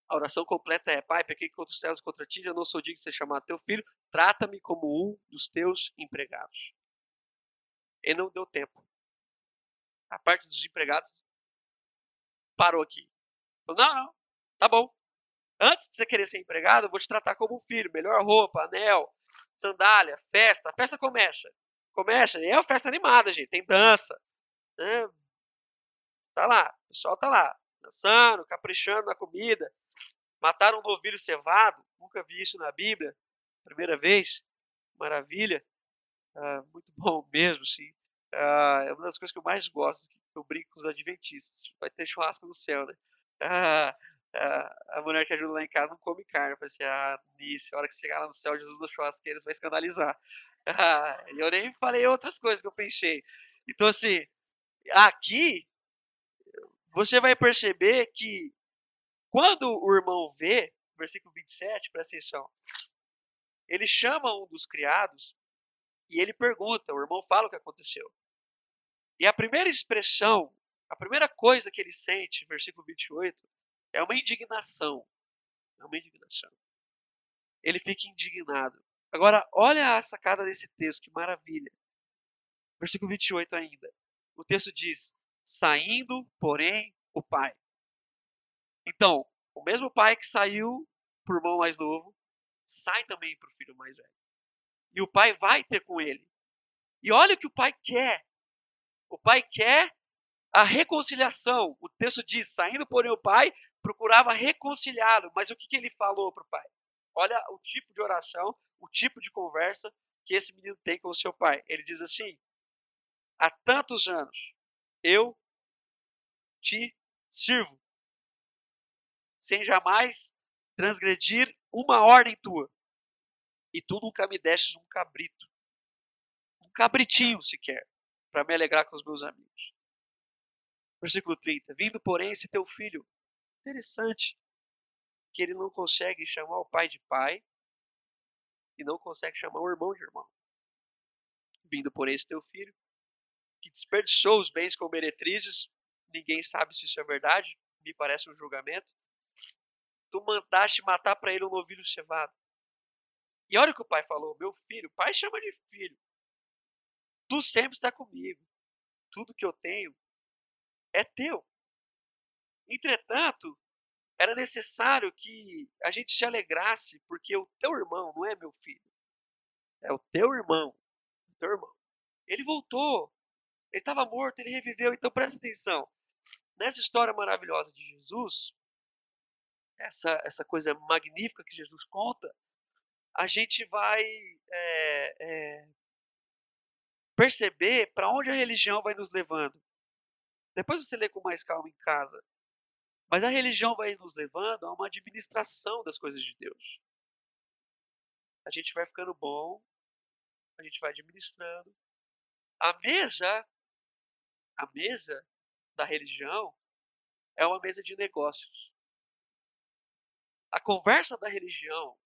B: A oração completa é: Pai, pequei contra os céus e contra ti, já não sou digno de ser chamado teu filho, trata-me como um dos teus empregados. Ele não deu tempo. A parte dos empregados parou aqui. Falou: Não, não, tá bom. Antes de você querer ser empregado, eu vou te tratar como um filho. Melhor roupa, anel, sandália, festa. A festa começa. Começa. É uma festa animada, gente. Tem dança. Né? Tá lá. O pessoal tá lá. Dançando, caprichando na comida. Mataram um novilho cevado. Nunca vi isso na Bíblia. Primeira vez. Maravilha. Ah, muito bom mesmo, sim. Ah, é uma das coisas que eu mais gosto. Que eu brinco com os adventistas. Vai ter churrasco no céu, né? Ah, a, a mulher que ajuda lá em casa não come carne. Eu falei assim, ah, nisso, a hora que chegar lá no céu, Jesus dos churrasqueiros vai escandalizar. Ah, eu nem falei outras coisas que eu pensei. Então, assim, aqui, você vai perceber que quando o irmão vê, versículo 27, presta atenção, ele chama um dos criados e ele pergunta, o irmão fala o que aconteceu. E a primeira expressão, a primeira coisa que ele sente, versículo 28, é uma indignação. É uma indignação. Ele fica indignado. Agora, olha a sacada desse texto, que maravilha. Versículo 28 ainda. O texto diz: Saindo, porém, o pai. Então, o mesmo pai que saiu para o irmão mais novo, sai também para o filho mais velho. E o pai vai ter com ele. E olha o que o pai quer. O pai quer a reconciliação. O texto diz: saindo, porém, o pai procurava reconciliá-lo. Mas o que, que ele falou para o pai? Olha o tipo de oração, o tipo de conversa que esse menino tem com o seu pai. Ele diz assim: há tantos anos eu te sirvo, sem jamais transgredir uma ordem tua. E tu nunca me destes um cabrito, um cabritinho sequer, para me alegrar com os meus amigos. Versículo 30. Vindo, porém, esse teu filho Interessante que ele não consegue chamar o pai de pai e não consegue chamar o irmão de irmão. Vindo por esse teu filho, que desperdiçou os bens com meretrizes, ninguém sabe se isso é verdade, me parece um julgamento. Tu mandaste matar para ele um novilho cevado. E olha o que o pai falou: Meu filho, o pai chama de filho. Tu sempre está comigo. Tudo que eu tenho é teu. Entretanto, era necessário que a gente se alegrasse, porque o teu irmão não é meu filho. É o teu irmão. O teu irmão. Ele voltou. Ele estava morto, ele reviveu. Então presta atenção. Nessa história maravilhosa de Jesus, essa, essa coisa magnífica que Jesus conta, a gente vai é, é, perceber para onde a religião vai nos levando. Depois você lê com mais calma em casa. Mas a religião vai nos levando a uma administração das coisas de Deus. A gente vai ficando bom, a gente vai administrando. A mesa, a mesa da religião é uma mesa de negócios. A conversa da religião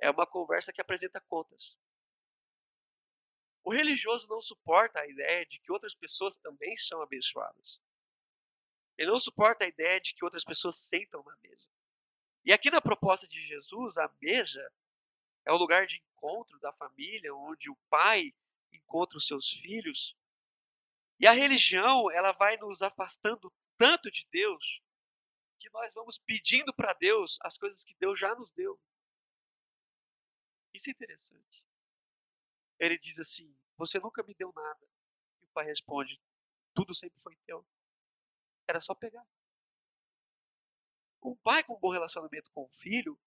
B: é uma conversa que apresenta contas. O religioso não suporta a ideia de que outras pessoas também são abençoadas. Ele não suporta a ideia de que outras pessoas sentam na mesa. E aqui na proposta de Jesus, a mesa é o lugar de encontro da família, onde o pai encontra os seus filhos. E a religião, ela vai nos afastando tanto de Deus que nós vamos pedindo para Deus as coisas que Deus já nos deu. Isso é interessante. Ele diz assim: Você nunca me deu nada. E o pai responde: Tudo sempre foi teu. Era só pegar. Um pai com um bom relacionamento com o filho,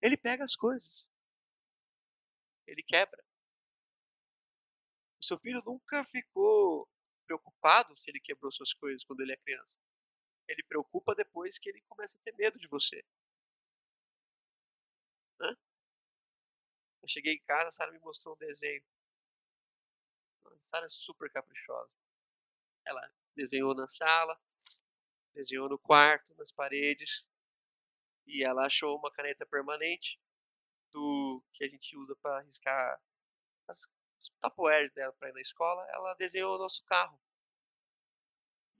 B: ele pega as coisas. Ele quebra. O seu filho nunca ficou preocupado se ele quebrou suas coisas quando ele é criança. Ele preocupa depois que ele começa a ter medo de você. Hã? Eu cheguei em casa, a Sara me mostrou um desenho. A Sara é super caprichosa. Ela desenhou na sala, desenhou no quarto, nas paredes, e ela achou uma caneta permanente do que a gente usa para riscar as, os tapoeiros dela para ir na escola. Ela desenhou o nosso carro.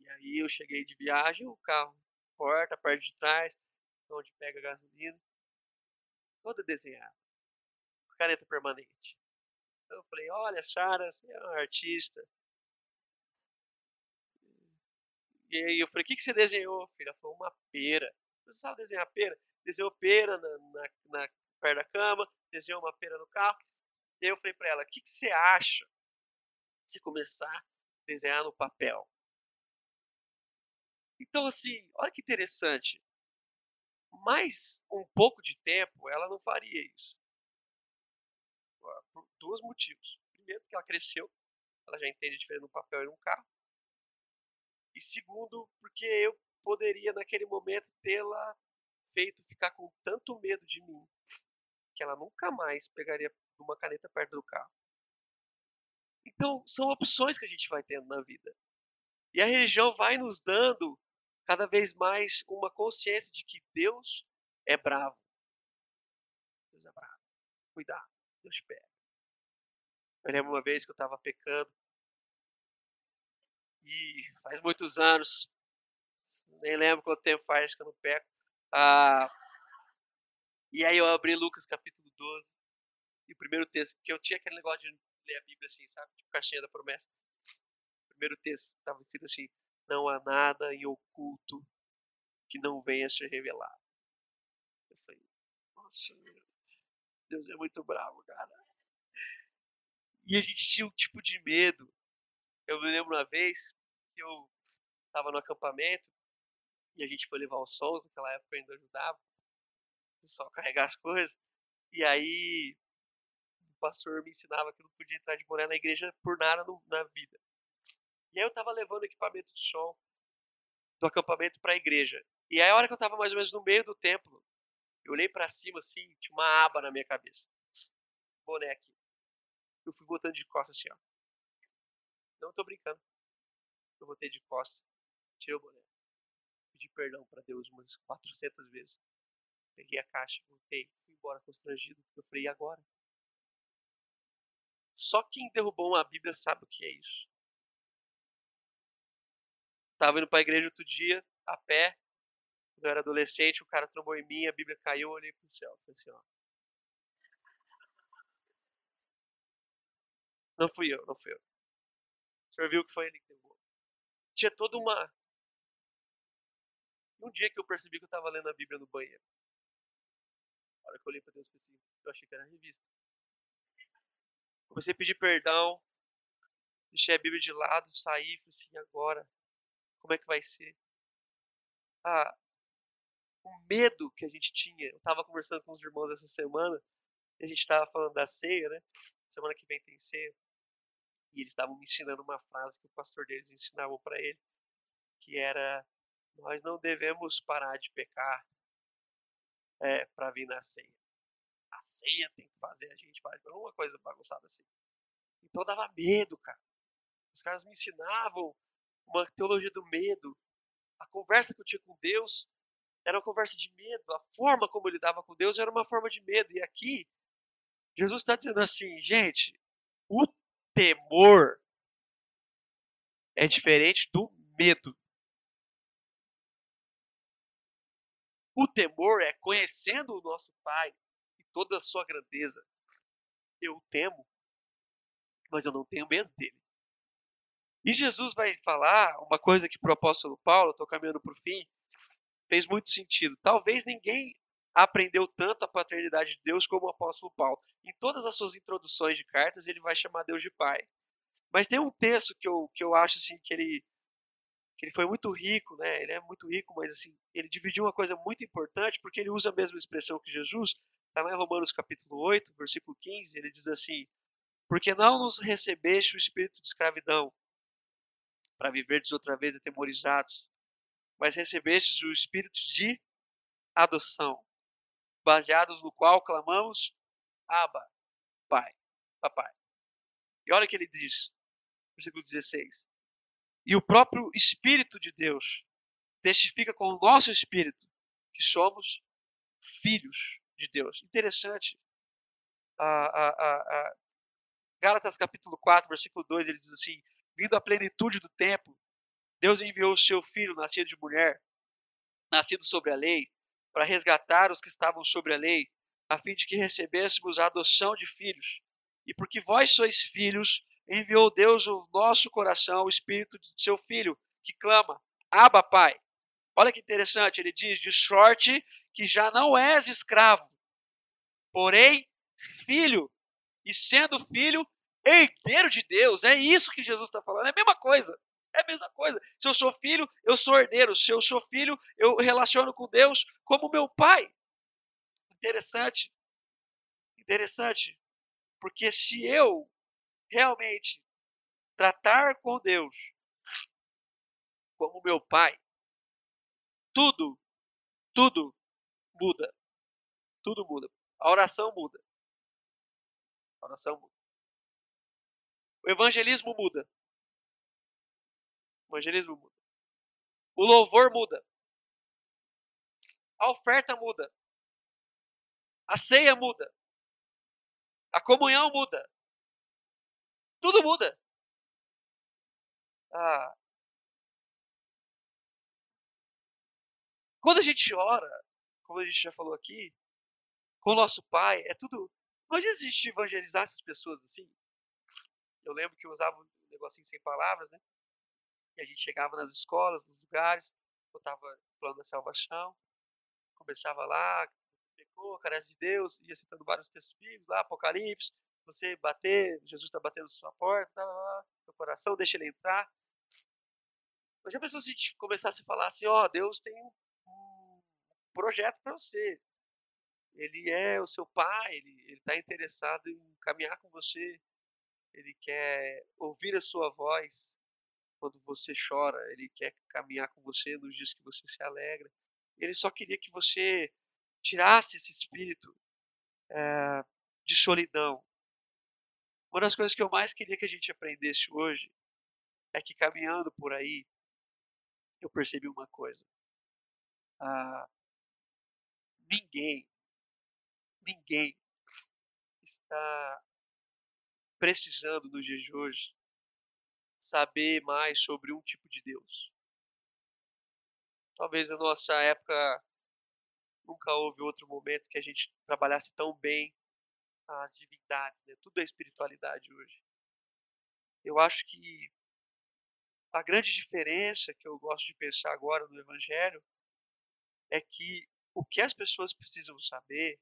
B: E aí eu cheguei de viagem, o carro, porta, a parte de trás, onde pega a gasolina, toda desenhada, caneta permanente. Então eu falei, olha, Sara, você é uma artista, E aí eu falei, o que, que você desenhou, filha? Ela falou, uma pera. Você sabe desenhar pera? Desenhou pera na, na, na, perto da cama, desenhou uma pera no carro. E aí eu falei para ela, o que, que você acha se começar a desenhar no papel? Então, assim, olha que interessante. Mais um pouco de tempo, ela não faria isso. Por dois motivos. Primeiro, que ela cresceu, ela já entende a diferença no papel e no carro. E segundo, porque eu poderia naquele momento tê-la feito ficar com tanto medo de mim que ela nunca mais pegaria uma caneta perto do carro. Então, são opções que a gente vai tendo na vida. E a religião vai nos dando cada vez mais uma consciência de que Deus é bravo. Deus é bravo. Cuidado, Deus pega. Eu lembro uma vez que eu estava pecando e faz muitos anos, nem lembro quanto tempo faz que eu não peco. Ah, e aí eu abri Lucas capítulo 12, e o primeiro texto, porque eu tinha aquele negócio de ler a Bíblia assim, sabe? Tipo caixinha da promessa. O primeiro texto estava escrito assim: Não há nada em oculto que não venha a ser revelado. Eu falei, nossa, Deus é muito bravo, cara. E a gente tinha um tipo de medo eu me lembro uma vez que eu estava no acampamento e a gente foi levar os sons, naquela época eu ainda ajudava o pessoal carregar as coisas. E aí o pastor me ensinava que eu não podia entrar de boné na igreja por nada no, na vida. E aí eu estava levando equipamento de som do acampamento para a igreja. E aí a hora que eu estava mais ou menos no meio do templo, eu olhei para cima assim, tinha uma aba na minha cabeça. Boné aqui. Eu fui voltando de costas assim, ó. Não tô brincando. Eu voltei de costas, tirei o boné. Pedi perdão para Deus umas 400 vezes. Peguei a caixa, voltei, fui embora constrangido, porque eu falei, e agora? Só quem derrubou uma Bíblia sabe o que é isso. Tava indo pra igreja outro dia, a pé. Quando eu era adolescente, o cara trombou em mim, a Bíblia caiu, eu olhei pro céu. Falei assim, ó. Não fui eu, não fui eu. O senhor viu que foi ele que derrubou. Tinha toda uma. Um dia que eu percebi que eu estava lendo a Bíblia no banheiro. A hora que eu olhei para Deus, eu, assim, eu achei que era revista. Comecei a pedir perdão, deixei a Bíblia de lado, saí, falei assim, agora, como é que vai ser? Ah, o medo que a gente tinha, eu estava conversando com os irmãos essa semana, e a gente estava falando da ceia, né? Semana que vem tem ceia. E eles estavam me ensinando uma frase que o pastor deles ensinava para ele, que era: Nós não devemos parar de pecar é, para vir na ceia. A ceia tem que fazer a gente parar de. Uma coisa bagunçada assim. Então dava medo, cara. Os caras me ensinavam uma teologia do medo. A conversa que eu tinha com Deus era uma conversa de medo. A forma como ele lidava com Deus era uma forma de medo. E aqui, Jesus está dizendo assim, gente, o temor é diferente do medo. O temor é conhecendo o nosso Pai e toda a sua grandeza. Eu temo, mas eu não tenho medo dele. E Jesus vai falar uma coisa que para o apóstolo Paulo, estou caminhando para o fim, fez muito sentido. Talvez ninguém aprendeu tanto a paternidade de Deus como o apóstolo Paulo. Em todas as suas introduções de cartas, ele vai chamar Deus de Pai. Mas tem um texto que eu, que eu acho assim que ele que ele foi muito rico, né? Ele é muito rico, mas assim, ele dividiu uma coisa muito importante, porque ele usa a mesma expressão que Jesus. Está lá em Romanos capítulo 8, versículo 15, ele diz assim: "Porque não nos recebeste o espírito de escravidão, para viverdes outra vez atemorizados, mas recebestes o espírito de adoção, baseados no qual clamamos: Abba, Pai, Papai. E olha o que ele diz, versículo 16. E o próprio Espírito de Deus testifica com o nosso espírito que somos filhos de Deus. Interessante. A, a, a, a Gálatas capítulo 4, versículo 2, ele diz assim: Vindo à plenitude do tempo, Deus enviou o seu filho, nascido de mulher, nascido sobre a lei, para resgatar os que estavam sobre a lei, a fim de que recebêssemos a adoção de filhos. E porque vós sois filhos, enviou Deus o nosso coração, o espírito de seu filho, que clama: Abba, Pai. Olha que interessante, ele diz: de sorte que já não és escravo, porém filho, e sendo filho, herdeiro de Deus. É isso que Jesus está falando, é a mesma coisa. É a mesma coisa. Se eu sou filho, eu sou herdeiro. Se eu sou filho, eu relaciono com Deus como meu pai. Interessante. Interessante. Porque se eu realmente tratar com Deus como meu pai, tudo, tudo muda. Tudo muda. A oração muda. A oração muda. O evangelismo muda. O evangelismo muda. O louvor muda. A oferta muda. A ceia muda. A comunhão muda. Tudo muda. Ah. Quando a gente ora, como a gente já falou aqui, com o nosso Pai, é tudo. Imagina se a gente evangelizasse as pessoas assim. Eu lembro que eu usava um negocinho sem palavras, né? E a gente chegava nas escolas, nos lugares, botava plano da salvação, começava lá, pecou, carece de Deus, ia citando vários textos bíblicos, lá, Apocalipse, você bater, Jesus está batendo na sua porta, tá, lá, seu coração, deixa ele entrar. Mas já pensou se a gente começasse a falar assim, ó, oh, Deus tem um projeto para você. Ele é o seu pai, ele está interessado em caminhar com você, ele quer ouvir a sua voz, quando você chora, ele quer caminhar com você nos dias que você se alegra. Ele só queria que você tirasse esse espírito é, de solidão. Uma das coisas que eu mais queria que a gente aprendesse hoje é que caminhando por aí, eu percebi uma coisa. Ah, ninguém, ninguém está precisando nos dias de hoje saber mais sobre um tipo de Deus. Talvez na nossa época nunca houve outro momento que a gente trabalhasse tão bem as divindades, né? tudo é espiritualidade hoje. Eu acho que a grande diferença que eu gosto de pensar agora no Evangelho é que o que as pessoas precisam saber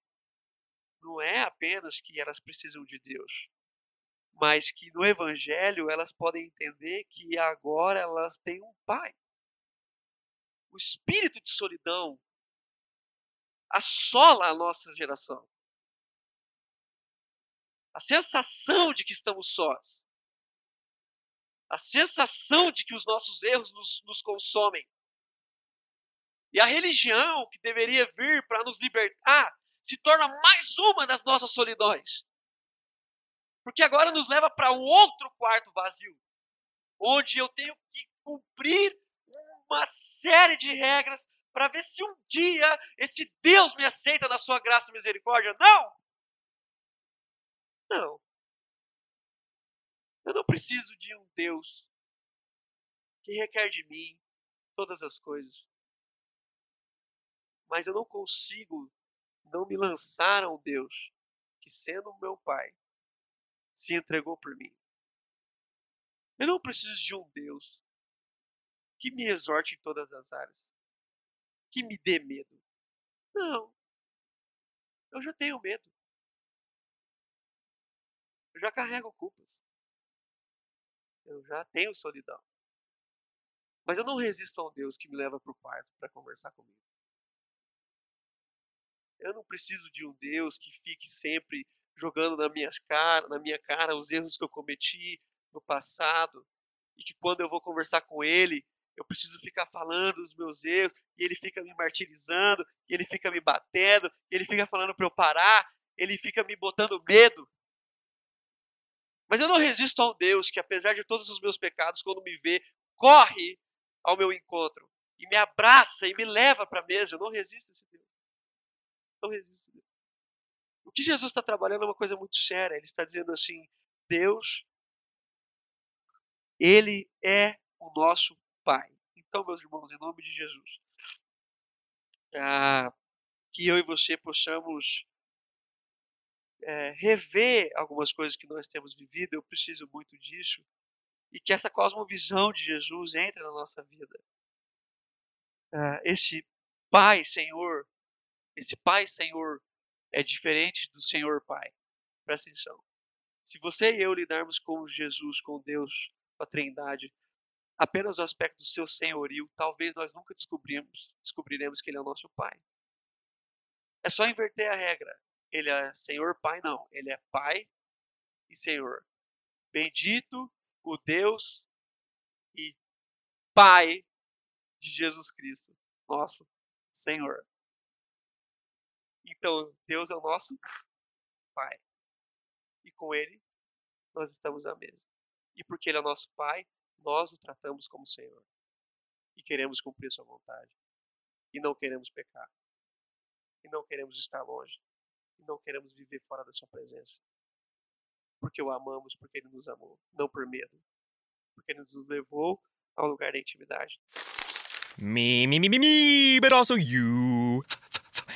B: não é apenas que elas precisam de Deus, mas que no Evangelho elas podem entender que agora elas têm um Pai. O espírito de solidão assola a nossa geração. A sensação de que estamos sós. A sensação de que os nossos erros nos, nos consomem. E a religião que deveria vir para nos libertar se torna mais uma das nossas solidões. Porque agora nos leva para um outro quarto vazio, onde eu tenho que cumprir uma série de regras para ver se um dia esse Deus me aceita na sua graça e misericórdia. Não! Não. Eu não preciso de um Deus que requer de mim todas as coisas. Mas eu não consigo não me lançar a um Deus que, sendo meu Pai, se entregou por mim. Eu não preciso de um Deus que me exorte em todas as áreas, que me dê medo. Não. Eu já tenho medo. Eu já carrego culpas. Eu já tenho solidão. Mas eu não resisto a um Deus que me leva para o quarto para conversar comigo. Eu não preciso de um Deus que fique sempre jogando na, minhas cara, na minha cara os erros que eu cometi no passado e que quando eu vou conversar com ele, eu preciso ficar falando os meus erros e ele fica me martirizando, e ele fica me batendo, e ele fica falando para eu parar, ele fica me botando medo. Mas eu não resisto ao Deus que, apesar de todos os meus pecados, quando me vê, corre ao meu encontro e me abraça e me leva para a mesa. Eu não resisto a esse Deus. Não resisto. O que Jesus está trabalhando é uma coisa muito séria. Ele está dizendo assim: Deus, Ele é o nosso Pai. Então, meus irmãos, em nome de Jesus, ah, que eu e você possamos é, rever algumas coisas que nós temos vivido, eu preciso muito disso, e que essa cosmovisão de Jesus entre na nossa vida. Ah, esse Pai, Senhor, esse Pai, Senhor, é diferente do Senhor Pai. Presta atenção. Se você e eu lidarmos com Jesus, com Deus, com a Trindade, apenas o aspecto do seu senhorio, talvez nós nunca descobrimos, descobriremos que ele é o nosso Pai. É só inverter a regra. Ele é Senhor Pai, não. Ele é Pai e Senhor. Bendito o Deus e Pai de Jesus Cristo, nosso Senhor. Então, Deus é o nosso Pai. E com Ele, nós estamos à mesa. E porque Ele é o nosso Pai, nós o tratamos como Senhor. E queremos cumprir Sua vontade. E não queremos pecar. E não queremos estar longe. E não queremos viver fora da Sua presença. Porque o amamos, porque Ele nos amou. Não por medo. Porque Ele nos levou ao lugar da intimidade.
C: Me, me, me, me, me, but also you.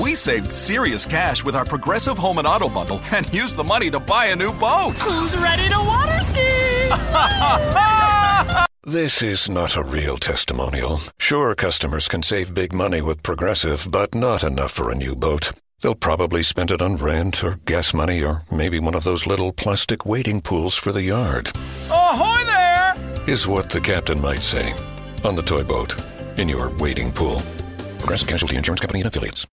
D: We saved serious cash with our Progressive Home and Auto bundle and used the money to buy a new boat.
E: Who's ready to water ski?
F: This is not a real testimonial. Sure, customers can save big money with Progressive, but not enough for a new boat. They'll probably spend it on rent or gas money or maybe one of those little plastic wading pools for the yard.
D: Ahoy there!
F: Is what the captain might say. On the toy boat. In your wading pool. Progressive Casualty Insurance Company and affiliates.